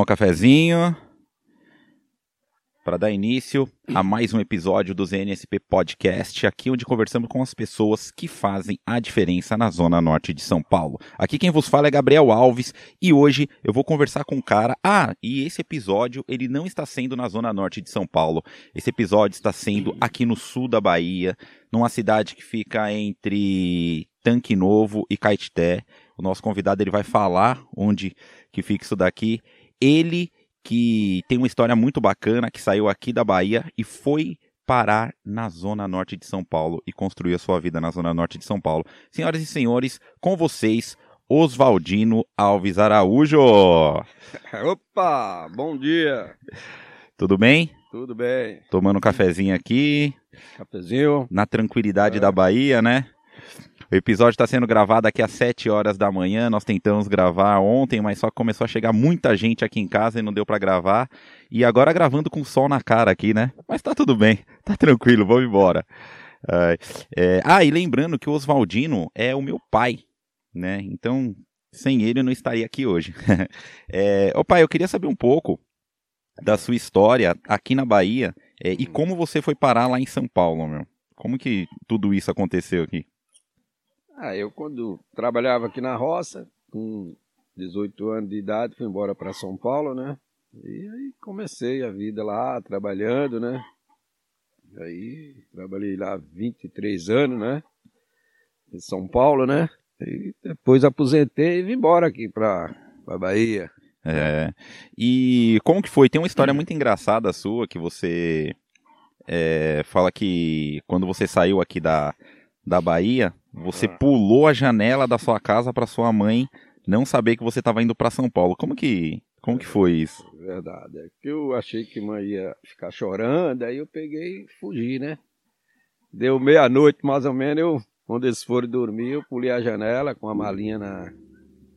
Tomar um cafezinho para dar início a mais um episódio do ZNSP Podcast, aqui onde conversamos com as pessoas que fazem a diferença na zona norte de São Paulo. Aqui quem vos fala é Gabriel Alves e hoje eu vou conversar com um cara. Ah, e esse episódio ele não está sendo na zona norte de São Paulo. Esse episódio está sendo aqui no sul da Bahia, numa cidade que fica entre Tanque Novo e Caetité. O nosso convidado ele vai falar onde que fica isso daqui. Ele que tem uma história muito bacana, que saiu aqui da Bahia e foi parar na zona norte de São Paulo e construir a sua vida na zona norte de São Paulo. Senhoras e senhores, com vocês, Oswaldino Alves Araújo. Opa, bom dia. Tudo bem? Tudo bem. Tomando um cafezinho aqui. Cafezinho. Na tranquilidade é. da Bahia, né? O episódio está sendo gravado aqui às 7 horas da manhã. Nós tentamos gravar ontem, mas só começou a chegar muita gente aqui em casa e não deu para gravar. E agora gravando com sol na cara aqui, né? Mas tá tudo bem, tá tranquilo, vamos embora. é... Ah, e lembrando que o Oswaldino é o meu pai, né? Então, sem ele eu não estaria aqui hoje. é... Ô pai, eu queria saber um pouco da sua história aqui na Bahia é, e como você foi parar lá em São Paulo, meu. Como que tudo isso aconteceu aqui? Ah, eu quando trabalhava aqui na roça, com 18 anos de idade, fui embora para São Paulo, né? E aí comecei a vida lá, trabalhando, né? Aí trabalhei lá 23 anos, né? Em São Paulo, né? E depois aposentei e vim embora aqui para a Bahia. É. E como que foi? Tem uma história muito engraçada sua que você é, fala que quando você saiu aqui da, da Bahia, você ah. pulou a janela da sua casa para sua mãe não saber que você estava indo para São Paulo. Como que, como que foi isso? Verdade. É que eu achei que mãe ia ficar chorando, aí eu peguei e fugi, né? Deu meia-noite mais ou menos, eu, quando eles foram dormir, eu pulei a janela com a malinha na,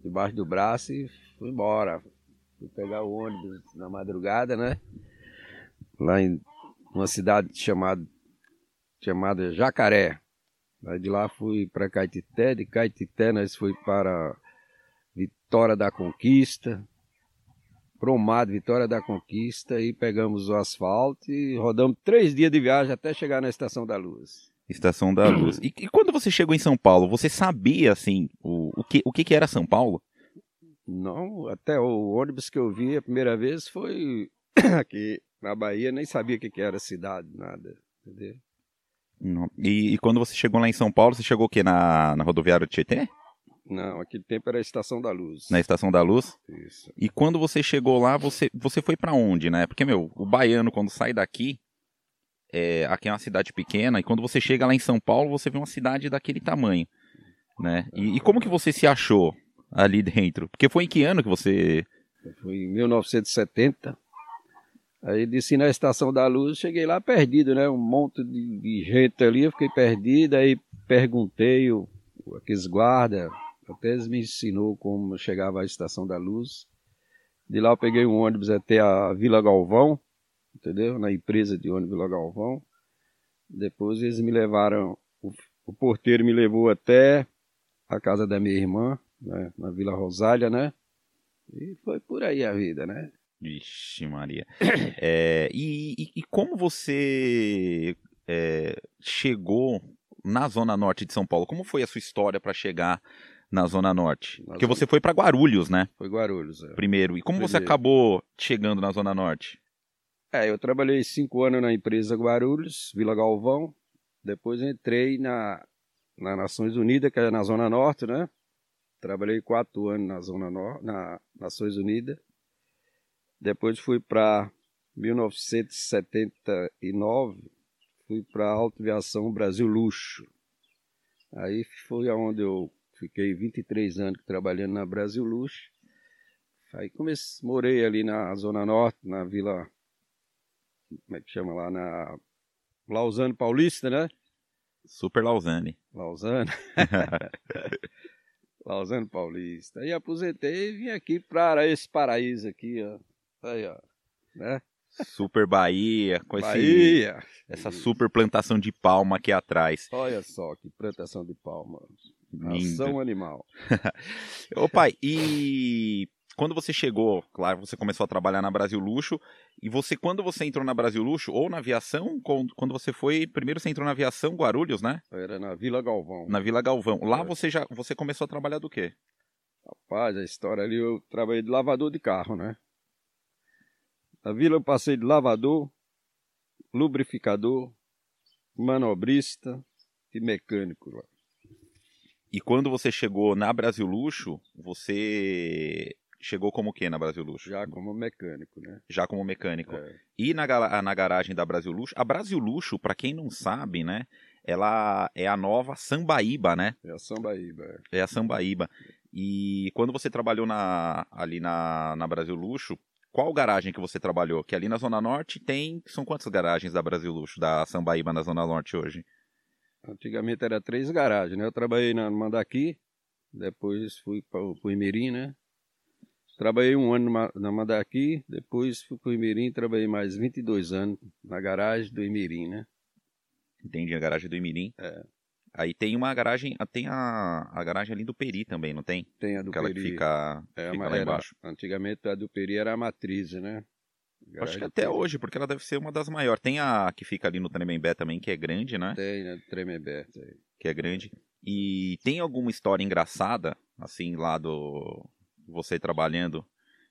debaixo do braço e fui embora. Fui pegar o ônibus na madrugada, né? Lá em uma cidade chamada, chamada Jacaré. Aí de lá fui para Caetité, de Caetité nós fui para Vitória da Conquista, Promado, Vitória da Conquista, e pegamos o asfalto e rodamos três dias de viagem até chegar na Estação da Luz. Estação da Luz. E, e quando você chegou em São Paulo, você sabia, assim, o, o, que, o que, que era São Paulo? Não, até o ônibus que eu vi a primeira vez foi aqui na Bahia, nem sabia o que, que era cidade, nada, entendeu? E, e, quando você chegou lá em São Paulo, você chegou o quê? Na, na rodoviária de Tietê? Não, aquele tempo era a Estação da Luz. Na Estação da Luz? Isso. E quando você chegou lá, você, você foi para onde, né? Porque, meu, o baiano, quando sai daqui, é, aqui é uma cidade pequena, e quando você chega lá em São Paulo, você vê uma cidade daquele tamanho, né? E, e como que você se achou ali dentro? Porque foi em que ano que você... Foi em 1970. Aí desci na Estação da Luz, cheguei lá perdido, né? Um monte de, de gente ali, eu fiquei perdido, aí perguntei o, aqueles guardas, até eles me ensinou como chegava à Estação da Luz. De lá eu peguei um ônibus até a Vila Galvão, entendeu? Na empresa de ônibus Vila Galvão. Depois eles me levaram, o, o porteiro me levou até a casa da minha irmã, né? na Vila Rosália, né? E foi por aí a vida, né? Vixe, Maria. É, e, e, e, como você é, chegou na Zona Norte de São Paulo? Como foi a sua história para chegar na Zona Norte? Na Porque zona... você foi para Guarulhos, né? Foi Guarulhos, é. Primeiro. E como Primeiro. você acabou chegando na Zona Norte? É, eu trabalhei cinco anos na empresa Guarulhos, Vila Galvão. Depois entrei na, na Nações Unidas, que é na Zona Norte, né? Trabalhei quatro anos na Zona Norte, na Nações Unidas. Depois fui para 1979, fui para a Autoviação Brasil Luxo. Aí foi aonde eu fiquei 23 anos trabalhando na Brasil Luxo. Aí comecei, morei ali na Zona Norte, na Vila. Como é que chama lá? Na Lausanne Paulista, né? Super Lausanne. Lausanne. Lausanne Paulista. Aí aposentei e vim aqui para esse paraíso aqui, ó. Aí, ó. Né? Super Bahia, com Bahia. Esse, essa super plantação de palma aqui atrás. Olha só que plantação de palma. Ação animal. Ô pai, e quando você chegou, claro, você começou a trabalhar na Brasil Luxo, e você, quando você entrou na Brasil Luxo, ou na aviação, quando você foi, primeiro você entrou na aviação Guarulhos, né? Era na Vila Galvão. Na Vila Galvão. Lá É. você já, você começou a trabalhar do quê? Rapaz, a história ali, eu trabalhei de lavador de carro, né? Na vila eu passei de lavador, lubrificador, manobrista e mecânico. lá. E quando você chegou na Brasil Luxo, você chegou como o quê na Brasil Luxo? Já como mecânico, né? Já como mecânico. É, E na, na garagem da Brasil Luxo, a Brasil Luxo, pra quem não sabe, né, ela é a nova Sambaíba, né? é a Sambaíba. é. É a Sambaíba. E quando você trabalhou na, ali na, na Brasil Luxo, qual garagem que você trabalhou? Que ali na Zona Norte tem. São quantas garagens da Brasil Luxo, da Sambaíba na Zona Norte hoje? Antigamente era três garagens, né? Eu trabalhei na Mandaqui, depois fui para o Imirim, né? Trabalhei um ano na Mandaqui, depois fui para o Imirim, trabalhei mais 22 anos na garagem do Imirim, né? Entendi, a garagem do Imirim. É. Aí tem uma garagem. ah, Tem a, a garagem ali do Peri também, não tem? Tem a do Aquela que Peri. fica, é, fica lá era- embaixo. Antigamente a do Peri era a matriz, né? Acho Garagem que do até Peri. hoje, porque ela deve ser uma das maiores. Tem a que fica ali no Tremembé também, que é grande, né? Tem, né? Do Tremembé. tem. Que é grande. E tem alguma história engraçada, assim, lá do. Você trabalhando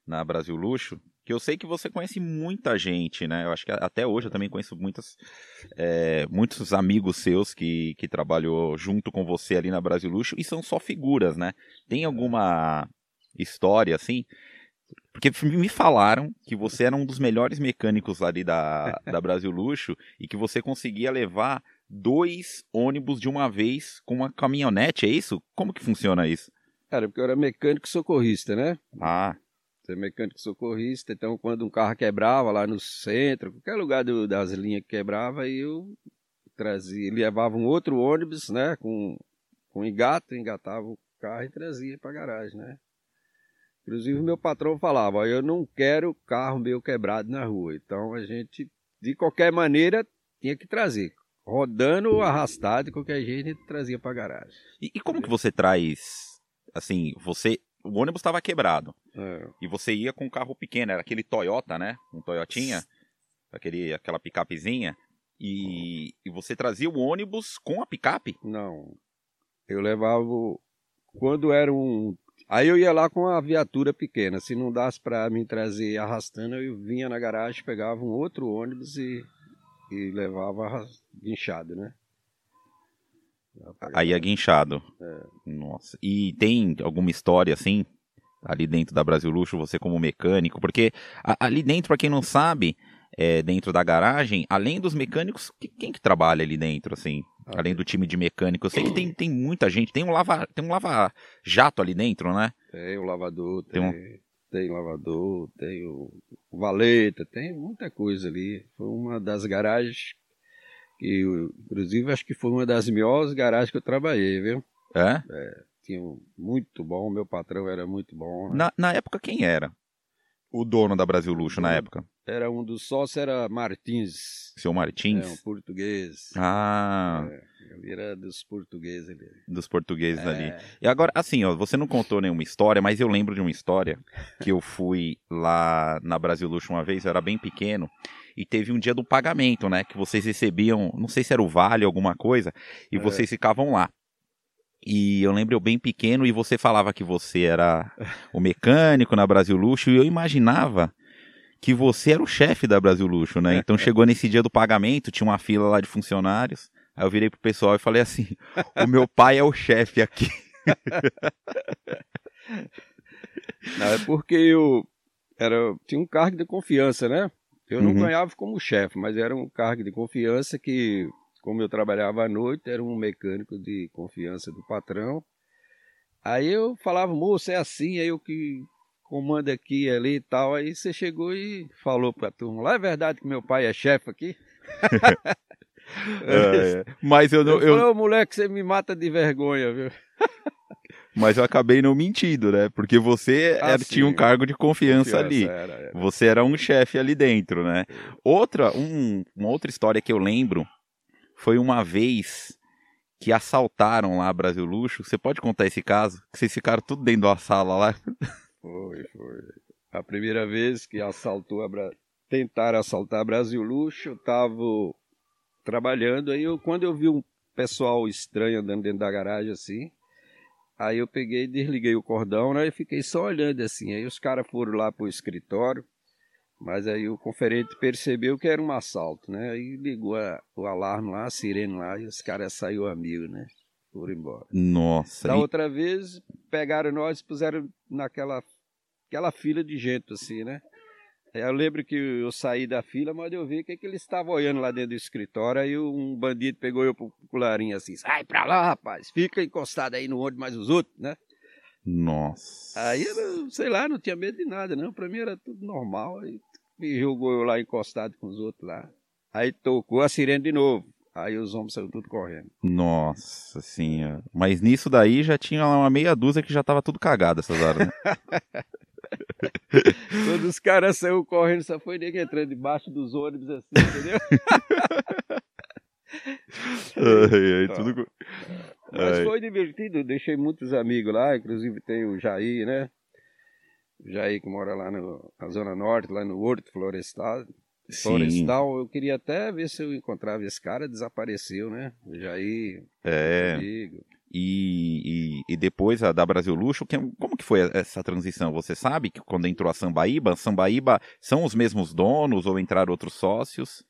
na Brasil Luxo? Que eu sei que você conhece muita gente, né? Eu acho que até hoje eu também conheço muitas, é, muitos amigos seus que, que trabalhou junto com você ali na Brasil Luxo e são só figuras, né? Tem alguma história assim? Porque me falaram que você era um dos melhores mecânicos ali da, da Brasil Luxo e que você conseguia levar dois ônibus de uma vez com uma caminhonete, é isso? Como que funciona isso? Era porque eu era mecânico socorrista, né? Ah, Ser mecânico socorrista, então quando um carro quebrava lá no centro, qualquer lugar do- das linhas que quebrava, eu trazia, levava um outro ônibus, né, com, com engato, engatava o carro e trazia para garagem, né. Inclusive meu patrão falava, "Ó, eu não quero carro meu quebrado na rua, então a gente, de qualquer maneira, tinha que trazer. Rodando ou arrastado, de qualquer jeito, a gente trazia para garagem. e, e como que você traz, assim, você, o ônibus estava quebrado É. e você ia com um carro pequeno, era aquele Toyota, né? Um Toyotinha, aquele, aquela picapezinha, e, e você trazia o ônibus com a picape? Não. Eu levava. Quando era um. Aí eu ia lá com a viatura pequena. Se não dasse pra mim trazer arrastando, eu vinha na garagem, pegava um outro ônibus e, e levava guinchado, né? Aí é guinchado. Nossa. E tem alguma história assim, ali dentro da Brasil Luxo, você como mecânico? Porque ali dentro, pra quem não sabe, é, dentro da garagem, além dos mecânicos, que- quem que trabalha ali dentro, assim? Ah, Além do time de mecânico, eu sei que tem, tem muita gente, tem um lava, tem um lava jato ali dentro, né? Tem o lavador, Tem tem, um- tem lavador, tem o valeta, tem muita coisa ali. Foi uma das garagens eu- inclusive, acho que foi uma das melhores garagens que eu trabalhei, viu? É? Tinha um muito bom, meu patrão era muito bom. né? Na, na época, quem era? O dono da Brasil Luxo na época? Era um dos sócios, era Martins. Seu É, um Martins? português. Ah, Ele era dos portugueses ali. dos portugueses ali. É, E agora, assim, ó, você não contou nenhuma história, mas eu lembro de uma história que eu fui lá na Brasil Luxo uma vez, eu era bem pequeno, e teve um dia do pagamento, né? Que vocês recebiam, não sei se era o vale, alguma coisa, e É. vocês ficavam lá. E eu lembro eu bem pequeno e você falava que você era o mecânico na Brasil Luxo, e eu imaginava que você era o chefe da Brasil Luxo, né? Então chegou nesse dia do pagamento, tinha uma fila lá de funcionários. Aí eu virei pro pessoal e falei assim: o meu pai é o chefe aqui. Não, é porque eu era, tinha um cargo de confiança, né? Eu não Uhum. ganhava como chefe, mas era um cargo de confiança que, como eu trabalhava à noite, era um mecânico de confiança do patrão. Aí eu falava, moço, é assim, aí eu que comando aqui ali e tal. Aí você chegou e falou pra turma, lá é verdade que meu pai é chefe aqui? É, mas eu, Eu, não, falei, eu, ô moleque, você me mata de vergonha, viu? mas eu acabei não mentindo, né? Porque você Ah, era- tinha um cargo de confiança, ali. era, era. Você era um chefe ali dentro, né? Outra, um- uma outra história que eu lembro foi uma vez que assaltaram lá Brasil Luxo. Você pode contar esse caso? Que vocês ficaram tudo dentro da sala lá. Foi, foi. A primeira vez que assaltou a Bra... tentaram assaltar Brasil Luxo, eu tava trabalhando, aí eu, quando eu vi um pessoal estranho andando dentro da garagem assim, aí eu peguei, desliguei o cordão, né, e fiquei só olhando assim. Aí os caras foram lá pro escritório, mas aí o conferente percebeu que era um assalto, né? Aí ligou a, o alarme lá, a sirene lá, e os caras saiu amigo, né? Foram embora. Nossa. Da e- outra vez, pegaram nós e puseram naquela aquela fila de gente, assim, né? Eu lembro que eu saí da fila, mas eu vi que, que eles estavam olhando lá dentro do escritório, aí um bandido pegou eu pro colarinho assim, sai pra lá, rapaz, fica encostado aí no ônibus mais os outros, né? Nossa. Aí, eu, sei lá, não tinha medo de nada, não. Pra mim era tudo normal. Aí me jogou eu lá encostado com os outros lá. Aí tocou a sirene de novo. Aí os homens saíram tudo correndo. Nossa senhora. Mas nisso daí já tinha uma meia dúzia que já tava tudo cagado essas horas, né? Quando os caras saíram correndo, só foi nego entrando debaixo dos ônibus assim, entendeu? ai, ai, tudo... Mas Ai. foi divertido, deixei muitos amigos lá, inclusive tem o Jair, né? O Jair que mora lá no- na Zona Norte, lá no Horto Florestal. Sim. Florestal, eu queria até ver se eu encontrava esse cara, desapareceu, né? O Jair, É. amigo. E, e, e depois a da Brasil Luxo, que- como que foi essa transição? Você sabe que quando entrou a Sambaíba, Sambaíba são os mesmos donos ou entraram outros sócios?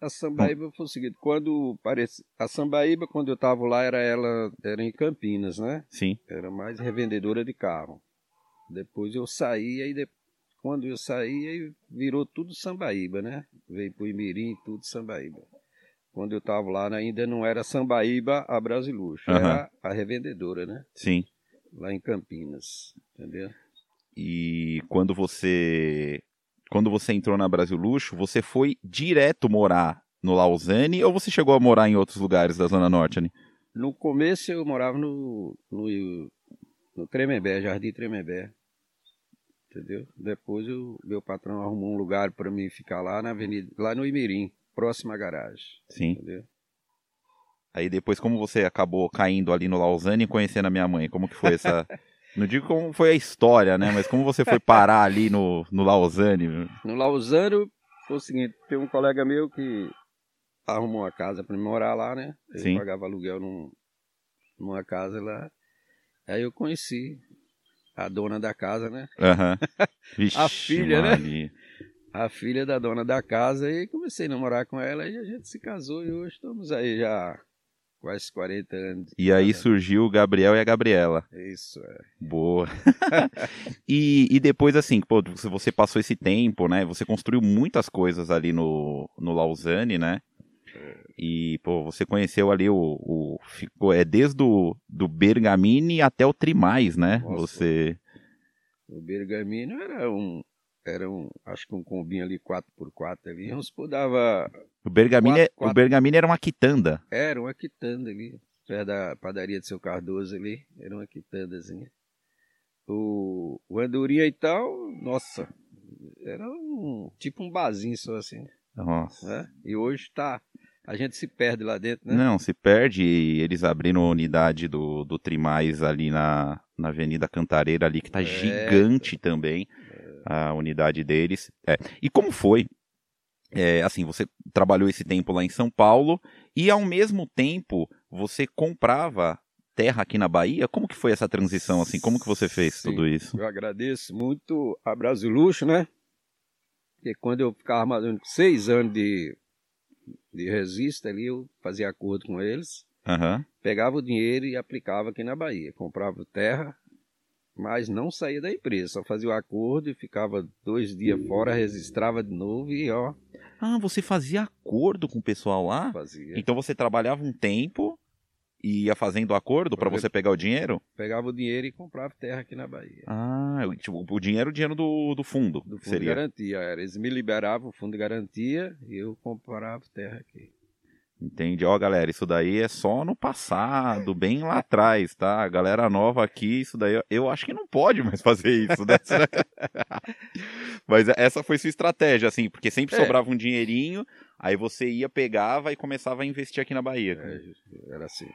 A Sambaíba foi o seguinte, quando parece, a Sambaíba quando eu tava lá era ela era em Campinas, né? Sim. Era mais revendedora de carro. Depois eu saí aí de- quando eu saí aí virou tudo Sambaíba, né? Veio pro Imirim tudo Sambaíba. Quando eu tava lá ainda não era Sambaíba a Brasiluxo, Aham. era a revendedora, né? Sim. Lá em Campinas, entendeu? E quando você quando você entrou na Brasil Luxo, você foi direto morar no Lausanne ou você chegou a morar em outros lugares da Zona Norte ali? No começo eu morava no, no, no Tremembé, Jardim Tremembé. Entendeu? Depois o meu patrão arrumou um lugar para mim ficar lá na avenida, lá no Imirim, próximo à garagem. Sim. Entendeu? Aí depois como você acabou caindo ali no Lausanne e conhecendo a minha mãe, como que foi essa Não digo como foi a história, né, mas como você foi parar ali no, no Lausanne? No Lausanne foi o seguinte, tem um colega meu que arrumou uma casa para morar lá, né? Eu Sim. pagava aluguel num, numa casa lá. Aí eu conheci a dona da casa, né? Aham. Vixe, A filha, né? A filha da dona da casa e comecei a namorar com ela e a gente se casou e hoje estamos aí já quase 40 anos. E aí surgiu o Gabriel e a Gabriela. Isso, é. Boa. e, e depois, assim, pô, você passou esse tempo, né? Você construiu muitas coisas ali no, no Lausanne, né? E, pô, você conheceu ali o. o ficou, é desde o do Bergamini até o Trimais, né? Nossa. Você. O Bergamino era um, era um, acho que um combinho ali 4x4 ali. Uns dava, O Bergamini, Quatro- o quatro. Bergamini era uma quitanda. era uma quitanda ali, perto da padaria de seu Cardoso ali, era uma quitandazinha. O, o Andorinha e tal, nossa, era um, tipo um barzinho só assim, Nossa. né? E hoje tá, a gente se perde lá dentro, né? Não, se perde. e Eles abriram a unidade do, do Trimais ali na, na Avenida Cantareira, ali, que tá É. gigante também, a unidade deles. É. E como foi? É, assim, você trabalhou esse tempo lá em São Paulo e ao mesmo tempo você comprava terra aqui na Bahia? Como que foi essa transição, assim? Como que você fez Sim. tudo isso? Eu agradeço muito a Brasil Luxo, né? Porque quando eu ficava armazenando seis anos de, de resista ali, eu fazia acordo com eles, Aham. pegava o dinheiro e aplicava aqui na Bahia. Comprava terra, mas não saía da empresa, só fazia o acordo e ficava dois dias fora, registrava de novo e ó, Ah, você fazia acordo com o pessoal lá? fazia. Então você trabalhava um tempo e ia fazendo acordo para você pegar o dinheiro? Pegava o dinheiro e comprava terra aqui na Bahia. Ah, tipo, o dinheiro, o dinheiro do, do fundo, Do fundo de seria. garantia, era. Eles me liberavam o fundo de garantia e eu comprava terra aqui. Entende? Ó, galera, isso daí é só no passado, bem lá atrás, tá? A galera nova aqui, isso daí, eu acho que não pode mais fazer isso, né? Mas essa foi sua estratégia, assim, porque sempre É. sobrava um dinheirinho, aí você ia, pegava e começava a investir aqui na Bahia. É, era assim.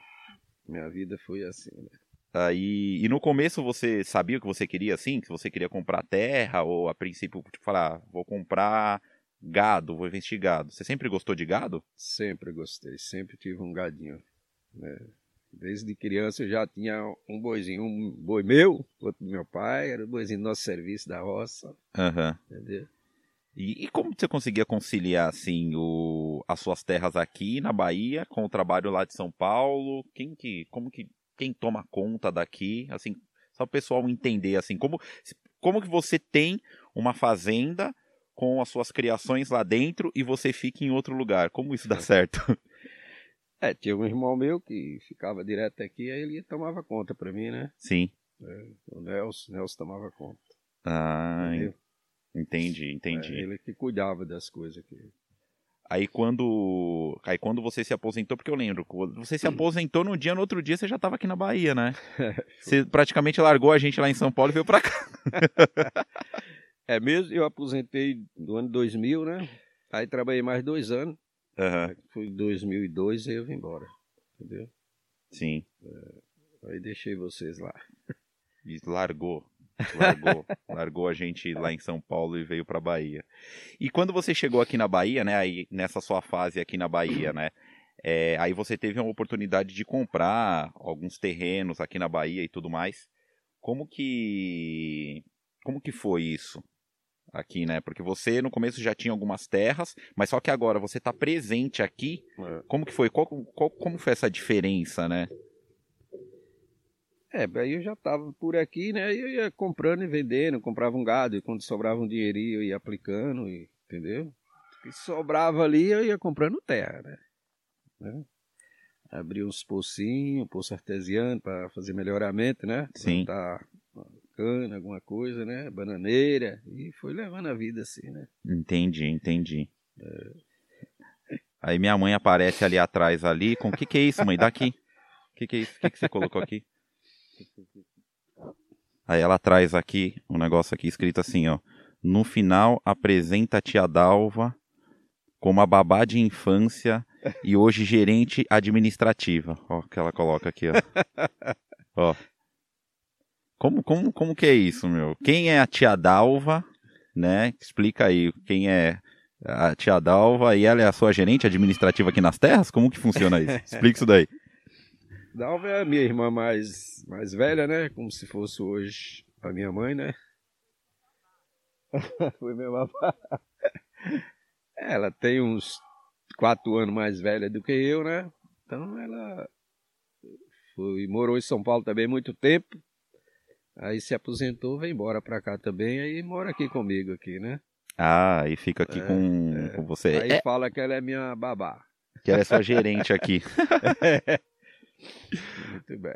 Minha vida foi assim, né? Aí, e no começo você sabia o que você queria, assim? Que você queria comprar terra ou a princípio, tipo, falar, ah, vou comprar gado, vou investir gado. Você sempre gostou de gado? Sempre gostei, sempre tive um gadinho. Né? Desde criança eu já tinha um boizinho, um boi meu, outro do meu pai, era o boizinho do nosso serviço da roça. Aham. Entendeu? E, e como você conseguia conciliar, assim, o, as suas terras aqui na Bahia com o trabalho lá de São Paulo? Quem que, como que, quem toma conta daqui? Assim, só o pessoal entender, assim, como, como que você tem uma fazenda com as suas criações lá dentro e você fica em outro lugar? Como isso dá certo? É, tinha um irmão meu que ficava direto aqui, aí ele tomava conta pra mim, né? Sim. É, o Nelson, Nelson tomava conta. Ah, entendeu? entendi, entendi. É, ele que cuidava das coisas aqui. Aí quando, aí quando você se aposentou, porque eu lembro, você se aposentou num dia, no outro dia você já estava aqui na Bahia, né? Você praticamente largou a gente lá em São Paulo e veio pra cá. É mesmo, eu aposentei no ano 2000, né? Aí trabalhei mais dois anos. Aham, Foi em 2002 e eu vim embora. Entendeu? sim. Aí deixei vocês lá. E largou. Largou. largou a gente lá em São Paulo e veio pra Bahia. E quando você chegou aqui na Bahia, né? Aí nessa sua fase aqui na Bahia, né? é, aí você teve uma oportunidade de comprar alguns terrenos aqui na Bahia e tudo mais. Como que. Como que foi isso? Aqui, né? Porque você no começo já tinha algumas terras, mas só que agora você está presente aqui. Como que foi? Qual, qual- como foi essa diferença, né? É, aí eu já tava por aqui, né? E eu ia comprando e vendendo, comprava um gado, e quando sobrava um dinheirinho eu ia aplicando, e, entendeu? Que sobrava ali eu ia comprando terra, né? né? Abria uns pocinhos, poço artesiano para fazer melhoramento, né? Sim. Plantar cana, alguma coisa, né? Bananeira, e foi levando a vida assim, né? Entendi, entendi. Aí minha mãe aparece ali atrás ali com o que que é isso, mãe? Daqui. O que que é isso? O que que você colocou aqui? Aí ela traz aqui um negócio aqui escrito assim, ó. No final apresenta a tia Dalva como a babá de infância e hoje gerente administrativa. Ó, que ela coloca aqui, ó. ó. Como, como, como que é isso, meu? Quem é a tia Dalva, né? Explica aí quem é a tia Dalva e ela é a sua gerente administrativa aqui nas terras? Como que funciona isso? Explica isso daí. Dalva é a minha irmã mais, mais velha, né? Como se fosse hoje a minha mãe, né? Foi meu babá. Ela tem uns quatro anos mais velha do que eu, né? Então ela foi, morou em São Paulo também muito tempo. Aí se aposentou, veio embora pra cá também, aí mora aqui comigo aqui, né? Ah, e fica aqui É, com, é. com você. Aí É, fala que ela é minha babá. que ela é sua gerente aqui. Muito bem.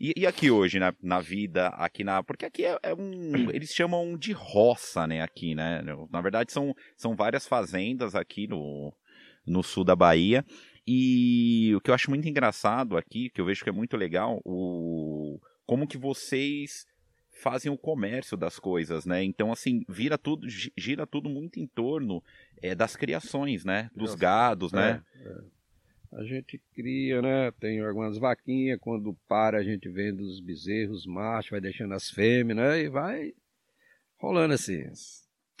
E, e aqui hoje, na, na vida, aqui na. Porque aqui é, é um. Eles chamam de roça, né? Aqui, né? Na verdade, são, são várias fazendas aqui no, no sul da Bahia. E o que eu acho muito engraçado aqui, que eu vejo que é muito legal, o como que vocês fazem o comércio das coisas, né? Então, assim, vira tudo, gi- gira tudo muito em torno é, das criações, né? Dos gados, né? É, é. A gente cria, né? Tem algumas vaquinhas, quando para a gente vende os bezerros, machos, vai deixando as fêmeas, né? E vai rolando assim.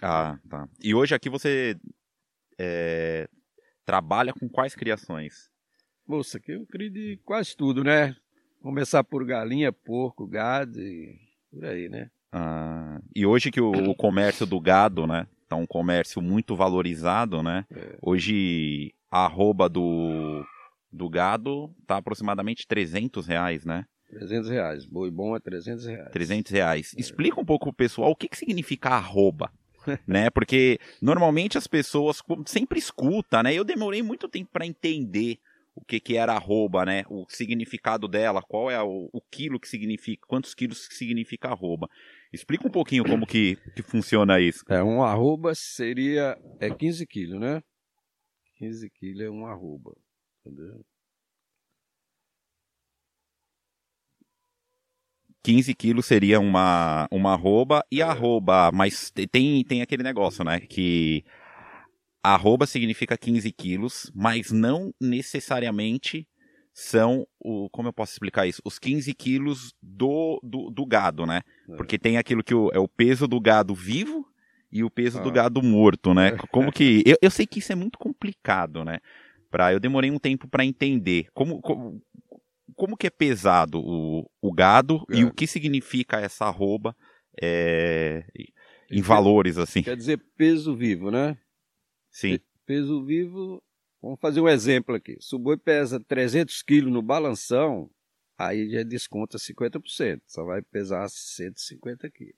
Ah, tá. E hoje aqui você é, trabalha com quais criações? Moça, aqui eu crio de quase tudo, né? Começar por galinha, porco, gado e por aí, né? Ah, e hoje que o, o comércio do gado, né, tá um comércio muito valorizado, né? É. Hoje a arroba do, do gado tá aproximadamente 300 reais, né? 300 reais. Boi bom é 300 reais. 300 reais. Explica um pouco pro pessoal o que, que significa arroba. né? Porque normalmente as pessoas sempre escutam, né? Eu demorei muito tempo para entender o que, que era arroba, né? O significado dela, qual é o, o quilo que significa, quantos quilos que significa arroba. Explica um pouquinho como que, que funciona isso. É, um arroba seria. É 15 quilos, né? 15 quilos é um arroba. Entendeu? 15 quilos seria uma, uma arroba e arroba, mas te- tem, tem aquele negócio, né? Que arroba significa 15 quilos, mas não necessariamente são, o, como eu posso explicar isso? Os 15 quilos do, do, do gado, né? É. Porque tem aquilo que o, é o peso do gado vivo e o peso do Ah. gado morto, né? Como que. Eu, eu sei que isso é muito complicado, né? Pra, eu demorei um tempo para entender. Como, como, como que é pesado o, o gado e É. o que significa essa arroba é, em valores, assim? Quer dizer peso vivo, né? Sim. Peso vivo, vamos fazer um exemplo aqui. Se o boi pesa 300 quilos no balanção, aí já desconta 50%. Só vai pesar 150 quilos.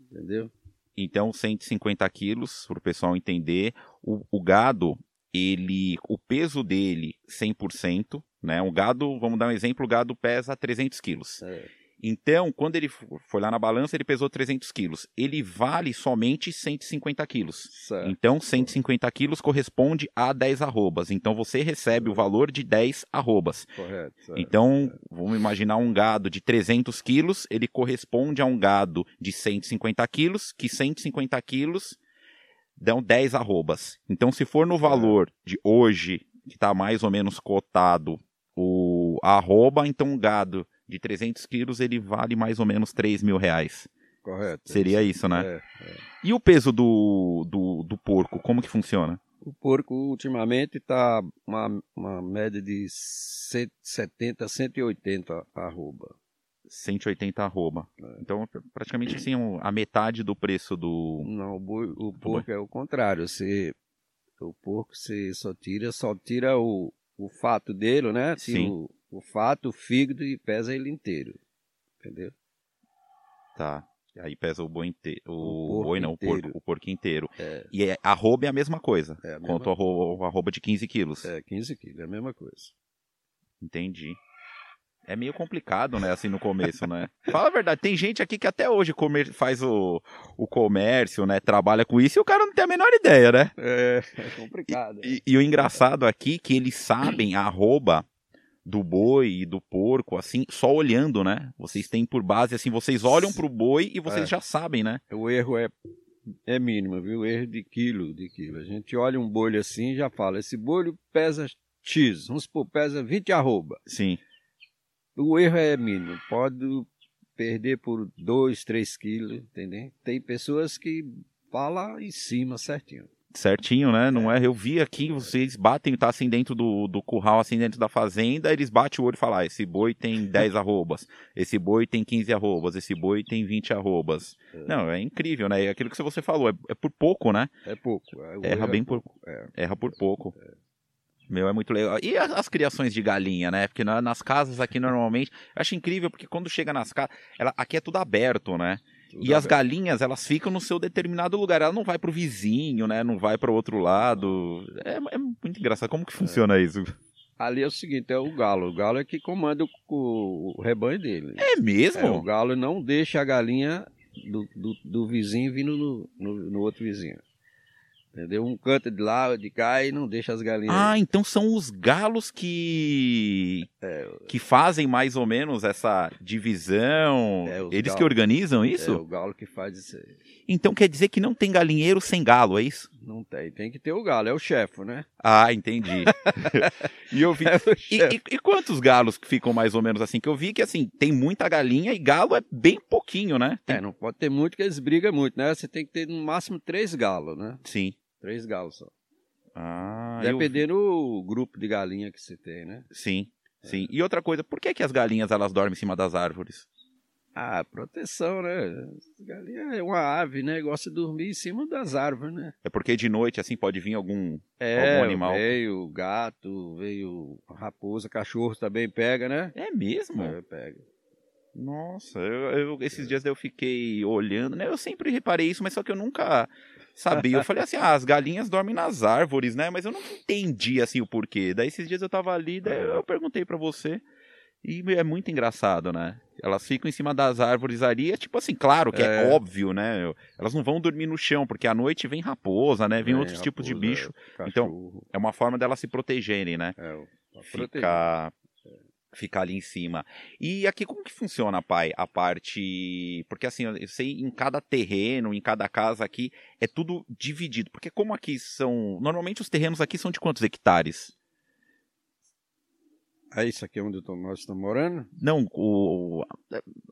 Entendeu? Então, 150 quilos, para o pessoal entender. O, o gado, ele, o peso dele, 100%, né? O gado, vamos dar um exemplo, o gado pesa 300 quilos. É. Então, quando ele fo- foi lá na balança, ele pesou 300 quilos. Ele vale somente 150 quilos. Certo. Então, 150 quilos corresponde a 10 arrobas. Então, você recebe o valor de 10 arrobas. Correto. certo. Então, vamos imaginar um gado de 300 quilos, ele corresponde a um gado de 150 quilos, que 150 quilos dão 10 arrobas. Então, se for no valor de hoje, que está mais ou menos cotado o a arroba, então um gado de 300 quilos, ele vale mais ou menos 3 mil reais. Correto. Seria isso, né? É. E o peso do, do, do porco, como que funciona? O porco ultimamente está uma, uma média de 170, 180 arroba. 180 arroba. É. Então, praticamente assim, a metade do preço do... Não, o, boi- o porco é o contrário. Você, o porco você só tira, só tira o, o fato dele, né? Tira Sim. O, o fato, o fígado e pesa ele inteiro. Entendeu? Tá. Aí pesa o boi inteiro. O, O boi não, o porco, inteiro. o porco inteiro. É, E é, arroba é a mesma coisa. é a mesma, Quanto a arroba, arroba de 15 quilos. é 15 quilos, é a mesma coisa. Entendi. É meio complicado, né, assim, no começo, né? Fala a verdade, tem gente aqui que até hoje comer, faz o, o comércio, né, trabalha com isso e o cara não tem a menor ideia, né? É, é complicado. E, e o engraçado aqui é que eles sabem a arroba do boi e do porco, assim, só olhando, né? Vocês têm por base, assim, vocês olham pro boi e vocês É. já sabem, né? O erro é, é mínimo, viu? O erro de quilo, de quilo. A gente olha um bolho assim e já fala, esse bolho pesa X, vamos supor, pesa 20 arroba. Sim. O erro é mínimo, pode perder por 2, 3 quilos, entendeu? Tem pessoas que falam em cima certinho. Certinho, né? Não é? Eu vi aqui, vocês batem, tá assim dentro do, do curral, assim dentro da fazenda, eles batem o olho e falam: ah, esse boi tem 10 arrobas, esse boi tem 15 arrobas, esse boi tem 20 arrobas. É. Não, é incrível, né? É aquilo que você falou, é, é por pouco, né? É pouco. é, Erra é bem por, pouco, é. erra por pouco. Meu, é muito legal. E a- as criações de galinha, né? Porque na- nas casas aqui normalmente, eu acho incrível porque quando chega nas casas, ela, aqui é tudo aberto, né? Tudo E as aberto. galinhas, elas ficam no seu determinado lugar. Ela não vai pro vizinho, né? Não vai para outro lado. É, é muito engraçado. Como que funciona isso? Ali é o seguinte, é o galo. O galo é que comanda o, o- o rebanho dele. É É, o mesmo? galo não deixa a galinha do, do, do vizinho vindo no, no, no outro vizinho. Entendeu? Um canta de lá, de cá e não deixa as galinhas. Ah, então são os galos que que fazem mais ou menos essa divisão. É, Eles que galos. organizam É isso? o galo que faz isso. Então quer dizer que não tem galinheiro sem galo, é isso? Não tem, tem que ter o galo, é o chefe, né? Ah, entendi. e eu vi. É E, e- e quantos galos que ficam mais ou menos assim? Que eu vi que assim, tem muita galinha e galo é bem pouquinho, né? Tem- É, não pode ter muito, que eles brigam muito, né? Você tem que ter no máximo três galos, né? Sim. Três galos só. Ah, eu- Dependendo do grupo de galinha que você tem, né? Sim, sim. E outra coisa, por que, que as galinhas elas dormem em cima das árvores? Ah, proteção, né? Galinha é uma ave, né? Gosta de dormir em cima das árvores, né? É porque de noite, assim, pode vir algum. É, Algum animal. veio gato, veio raposa, cachorro também pega, né? É mesmo? É, pega. Nossa, eu, eu- esses dias eu fiquei olhando, né? Eu sempre reparei isso, mas só que eu nunca sabia. Eu falei assim, ah, as galinhas dormem nas árvores, né? Mas eu não entendi, assim, o porquê. Daí esses dias eu tava ali, daí eu perguntei pra você. E é muito engraçado, né? Elas ficam em cima das árvores ali, é tipo assim, claro que é, É. óbvio, né? Elas não vão dormir no chão, porque à noite vem raposa, né? Vem Vem outros tipos de raposa, bicho. é, Então, É uma forma delas se protegerem, né? é, proteger. Ficar ali em cima. E aqui como que funciona, pai, a parte, porque assim, eu sei em cada terreno, em cada casa aqui é tudo dividido, porque como aqui são, normalmente os terrenos aqui são de quantos hectares? Ah, isso aqui é onde nós estamos morando? Não, o,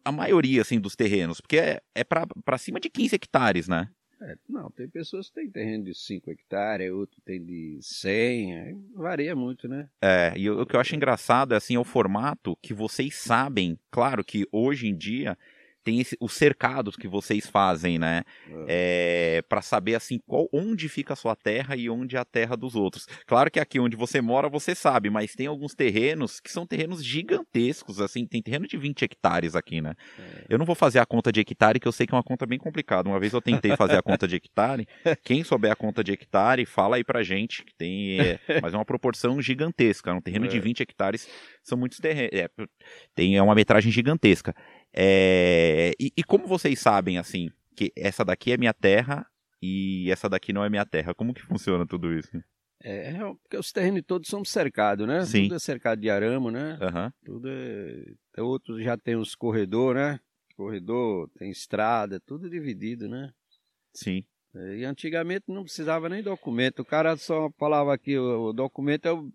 a maioria, assim, dos terrenos, porque é, é para cima de 15 hectares, né? É, não, tem pessoas que têm terreno de 5 hectares, outro tem de 100, varia muito, né? É, e o, que eu acho engraçado é, assim, é o formato que vocês sabem, claro que hoje em dia tem esse, os cercados que vocês fazem, né? É. É, para saber assim qual, onde fica a sua terra e onde é a terra dos outros. Claro que aqui onde você mora você sabe, mas tem alguns terrenos que são terrenos gigantescos, assim, tem terreno de 20 hectares aqui, né? É. Eu não vou fazer a conta de hectare, que eu sei que é uma conta bem complicada. Uma vez eu tentei fazer a conta de hectare. Quem souber a conta de hectare, fala aí pra gente, que tem, é, mas é uma proporção gigantesca. Um terreno de 20 é. hectares são muitos terrenos, é, tem é uma metragem gigantesca. É, e, e, como vocês sabem, assim, que essa daqui é minha terra e essa daqui não é minha terra? Como que funciona tudo isso? É, é porque os terrenos todos são cercados, né? Sim. Tudo é cercado de arame, né? Uhum. Tudo é... Outros já tem os corredores, né? Corredor, tem estrada, tudo dividido, né? Sim. É, e antigamente não precisava nem documento. O cara só falava que o, o documento é o,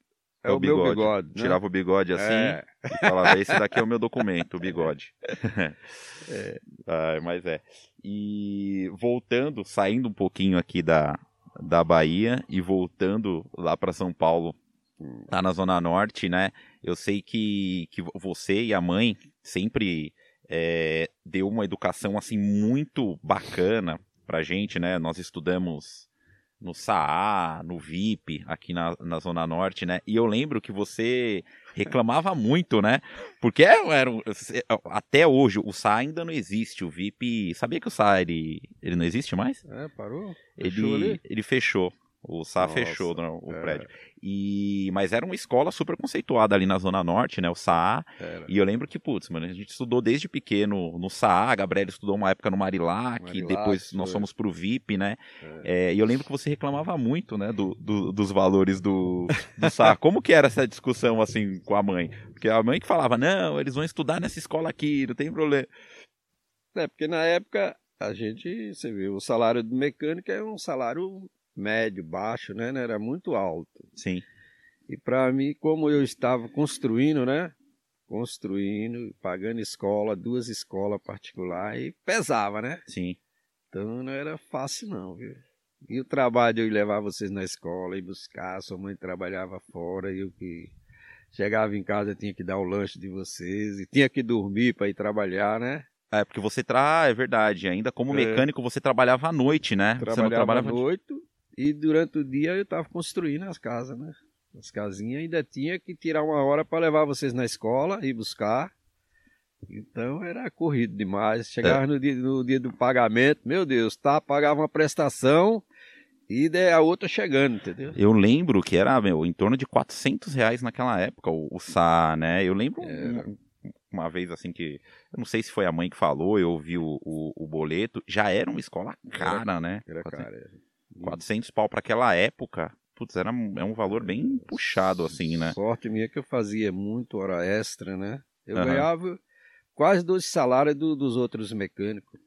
é, é o, o bigode. meu bigode. Né? Tirava o bigode assim é. e falava: esse daqui é o meu documento, o bigode. é. ah, mas é. E voltando, saindo um pouquinho aqui da, da Bahia e voltando lá para São Paulo, tá na Zona Norte, né? Eu sei que, que você e a mãe sempre é, deu uma educação assim muito bacana pra gente, né? Nós estudamos no SAA, no VIP, aqui na, na Zona Norte, né? E eu lembro que você reclamava muito, né? Porque era, até hoje o SAA ainda não existe, o VIP... Sabia que o SAA ele, ele não existe mais? É, parou? Fechou ele, ali? ele fechou. O SA Nossa, fechou no, o é. prédio. E, mas era uma escola super conceituada ali na Zona Norte, né? O. Era. E eu lembro que, putz, mano, a gente estudou desde pequeno no SAA, a Gabriela estudou uma época no Marilac, Marilac depois foi. nós fomos pro VIP, né? É. É, e eu lembro que você reclamava muito, né, do, do dos valores do, do. Como que era essa discussão, assim, com a mãe? Porque a mãe que falava, não, eles vão estudar nessa escola aqui, não tem problema. É, porque na época a gente, você viu, o salário do mecânico é um salário médio, baixo, né? Era muito alto. Sim. E para mim, como eu estava construindo, né? Construindo, pagando escola, duas escolas particulares, e pesava, né? Sim. Então não era fácil não, viu? E o trabalho de eu levar vocês na escola e buscar, sua mãe trabalhava fora e eu que chegava em casa tinha que dar o lanche de vocês e tinha que dormir para ir trabalhar, né? É, porque você tra... é verdade, ainda como é. mecânico você trabalhava à noite, né? Trabalhava você não trabalhava à noite e durante o dia eu estava construindo as casas, né? As casinhas ainda tinha que tirar uma hora para levar vocês na escola e buscar. Então era corrido demais. Chegava é. no, dia, no dia do pagamento, meu Deus, tá, pagava uma prestação e a outra chegando, entendeu? Eu lembro que era, meu, em torno de 400 reais naquela época, o, o SA, né? Eu lembro uma, uma, vez assim que, eu não sei se foi a mãe que falou, eu ouvi o, o, o boleto, já era uma escola cara, era, né? Era cara, é. 400 pau para aquela época, putz, era é um valor bem puxado, assim, né? Sorte minha que eu fazia muito hora extra, né? Eu uhum. ganhava quase dois salários do, dos outros mecânicos.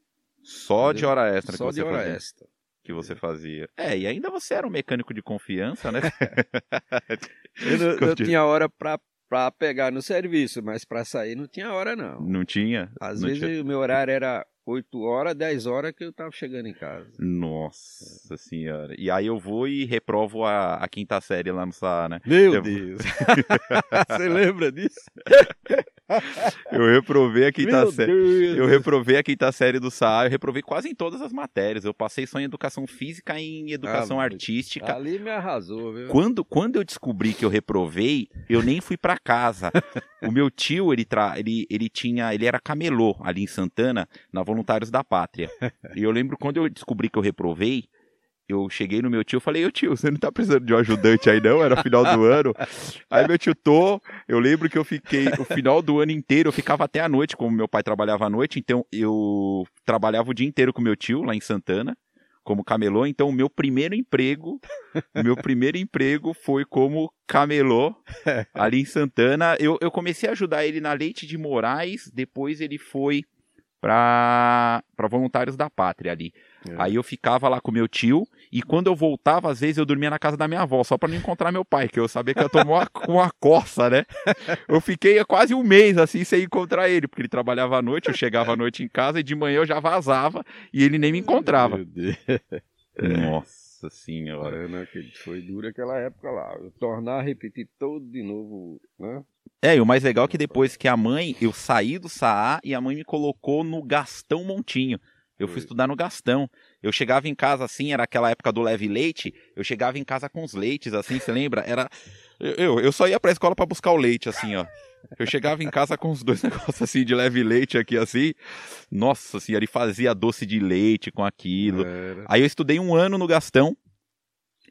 Só entendeu? de hora extra Só que você de hora fazia. extra. Que você fazia. É, e ainda você era um mecânico de confiança, né? eu não, não tinha hora pra, pra pegar no serviço, mas pra sair não tinha hora, não. Não tinha? Às não vezes tinha. o meu horário era 8 horas, 10 horas que eu tava chegando em casa. Nossa é. senhora. E aí eu vou e reprovo a, a quinta série lá no SA, né? Meu eu... Deus. Você lembra disso? eu reprovei a quinta Meu série. Deus. Eu reprovei a quinta série do SA, eu reprovei quase em todas as matérias. Eu passei só em educação física e em educação ah, artística. Ali me arrasou, viu? Quando, quando eu descobri que eu reprovei, eu nem fui para casa. o meu tio, ele, tra... ele, ele tinha, ele era camelô ali em Santana, na Voluntários da Pátria. e eu lembro quando eu descobri que eu reprovei, eu cheguei no meu tio e falei, ô tio, você não tá precisando de um ajudante aí não? Era final do ano. Aí meu tio tô, eu lembro que eu fiquei, o final do ano inteiro, eu ficava até a noite, como meu pai trabalhava à noite, então eu trabalhava o dia inteiro com meu tio lá em Santana, como camelô, então o meu primeiro emprego, o meu primeiro emprego foi como camelô ali em Santana. Eu, eu comecei a ajudar ele na Leite de Moraes, depois ele foi para voluntários da pátria ali. É. Aí eu ficava lá com meu tio e quando eu voltava, às vezes eu dormia na casa da minha avó, só para não encontrar meu pai, que eu sabia que eu tomou com uma coça, né? Eu fiquei quase um mês assim sem encontrar ele, porque ele trabalhava à noite, eu chegava à noite em casa e de manhã eu já vazava e ele nem me encontrava. Meu Deus. Nossa senhora. É, né, que foi dura aquela época lá. Eu tornar a repetir todo de novo, né? É, e o mais legal é que depois que a mãe, eu saí do Saá e a mãe me colocou no Gastão Montinho. Eu fui estudar no Gastão. Eu chegava em casa assim, era aquela época do leve leite. Eu chegava em casa com os leites, assim, você lembra? Era. Eu, eu só ia pra escola para buscar o leite, assim, ó. Eu chegava em casa com os dois negócios assim de leve leite aqui, assim. Nossa senhora, ele fazia doce de leite com aquilo. Era. Aí eu estudei um ano no Gastão.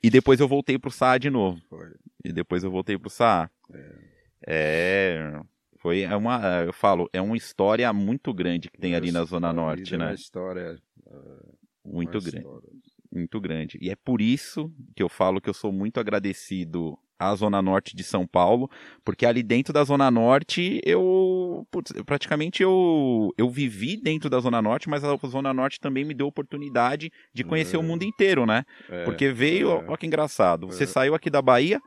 E depois eu voltei pro Saá de novo. Foi. E depois eu voltei pro Saá. É. É. Foi é uma, eu falo, é uma história muito grande que tem ali na Zona Norte, né? É uma história uh, muito uma grande. História. Muito grande. E é por isso que eu falo que eu sou muito agradecido à Zona Norte de São Paulo, porque ali dentro da Zona Norte eu putz, praticamente eu, eu vivi dentro da Zona Norte, mas a Zona Norte também me deu oportunidade de conhecer é. o mundo inteiro, né? É. Porque veio, é. olha que engraçado, você é. saiu aqui da Bahia,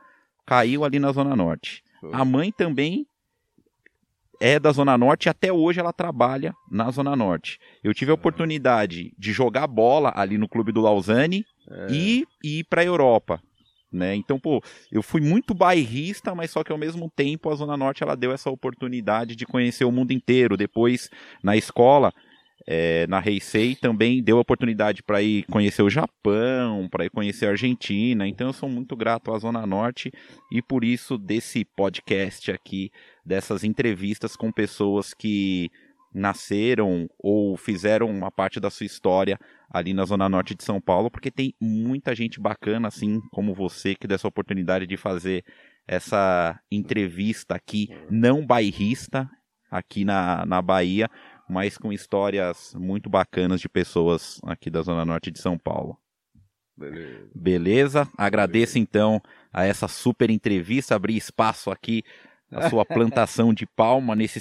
caiu ali na Zona Norte. A mãe também é da Zona Norte e até hoje ela trabalha na Zona Norte. Eu tive a oportunidade de jogar bola ali no clube do Lausanne é. e, e ir para a Europa. Né? Então, pô, eu fui muito bairrista, mas só que ao mesmo tempo a Zona Norte ela deu essa oportunidade de conhecer o mundo inteiro. Depois, na escola, é, na Heisei também deu oportunidade para ir conhecer o Japão, para ir conhecer a Argentina. Então eu sou muito grato à Zona Norte e por isso desse podcast aqui, dessas entrevistas com pessoas que nasceram ou fizeram uma parte da sua história ali na Zona Norte de São Paulo, porque tem muita gente bacana, assim como você, que dessa oportunidade de fazer essa entrevista aqui, não bairrista, aqui na, na Bahia, mas com histórias muito bacanas de pessoas aqui da Zona Norte de São Paulo. Beleza. Beleza? Agradeço Beleza. então a essa super entrevista, abrir espaço aqui a sua plantação de palma nesse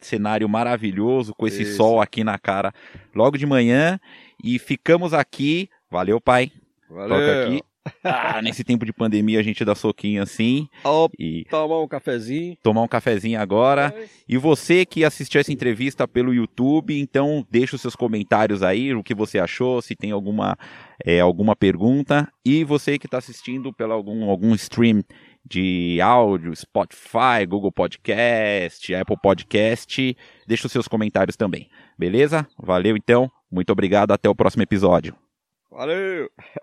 cenário maravilhoso, com esse Isso. sol aqui na cara logo de manhã. E ficamos aqui. Valeu, pai. Valeu. Toca aqui. Ah, nesse tempo de pandemia a gente dá soquinho assim. Oh, e tomar um cafezinho. Tomar um cafezinho agora. É. E você que assistiu essa entrevista pelo YouTube, então deixa os seus comentários aí, o que você achou, se tem alguma, é, alguma pergunta. E você que está assistindo pelo algum, algum stream de áudio, Spotify, Google Podcast, Apple Podcast, deixa os seus comentários também. Beleza? Valeu então. Muito obrigado. Até o próximo episódio. Valeu!